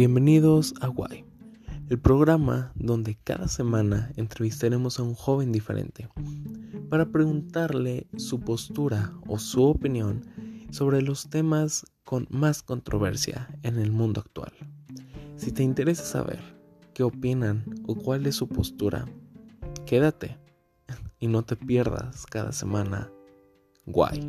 Bienvenidos a Why, el programa donde cada semana entrevistaremos a un joven diferente para preguntarle su postura o su opinión sobre los temas con más controversia en el mundo actual. Si te interesa saber qué opinan o cuál es su postura, quédate y no te pierdas cada semana. Guay.